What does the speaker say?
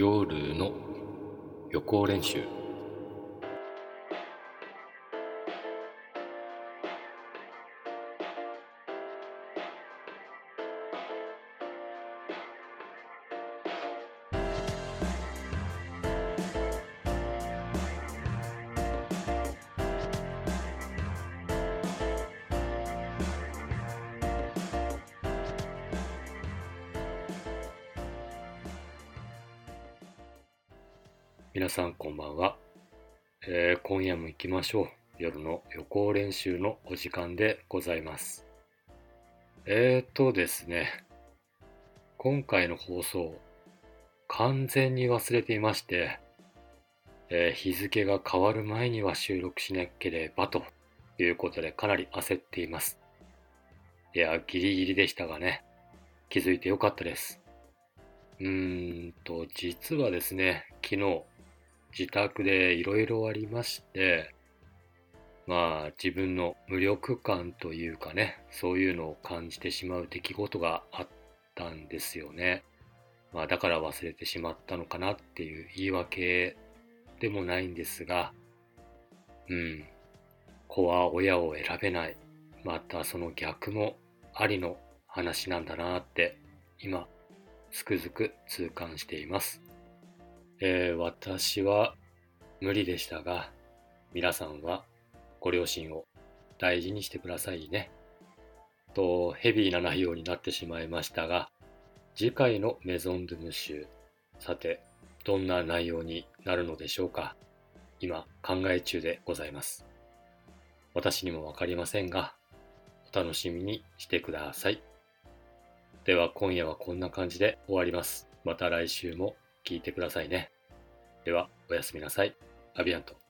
夜の予行練習。皆さんこんばんは、えー今夜も行きましょう。夜の予行練習のお時間でございます。えーとですね。今回の放送完全に忘れていまして、えー日付が変わる前には収録しなければということでかなり焦っています。いやギリギリでしたがね。気づいてよかったです。うーんと実はですね昨日自宅でいろいろありまして、まあ自分の無力感というかね、そういうのを感じてしまう出来事があったんですよね。まあだから忘れてしまったのかなっていう言い訳でもないんですが、うん、子は親を選べない。またその逆もありの話なんだなって今つくづく痛感しています。えー私は無理でしたが、皆さんはご両親を大事にしてくださいね。と、ヘビーな内容になってしまいましたが、次回のメゾンドゥム集、さて、どんな内容になるのでしょうか。今、考え中でございます。私にもわかりませんが、お楽しみにしてください。では今夜はこんな感じで終わります。また来週も聞いてくださいね。では、おやすみなさい。アビアント。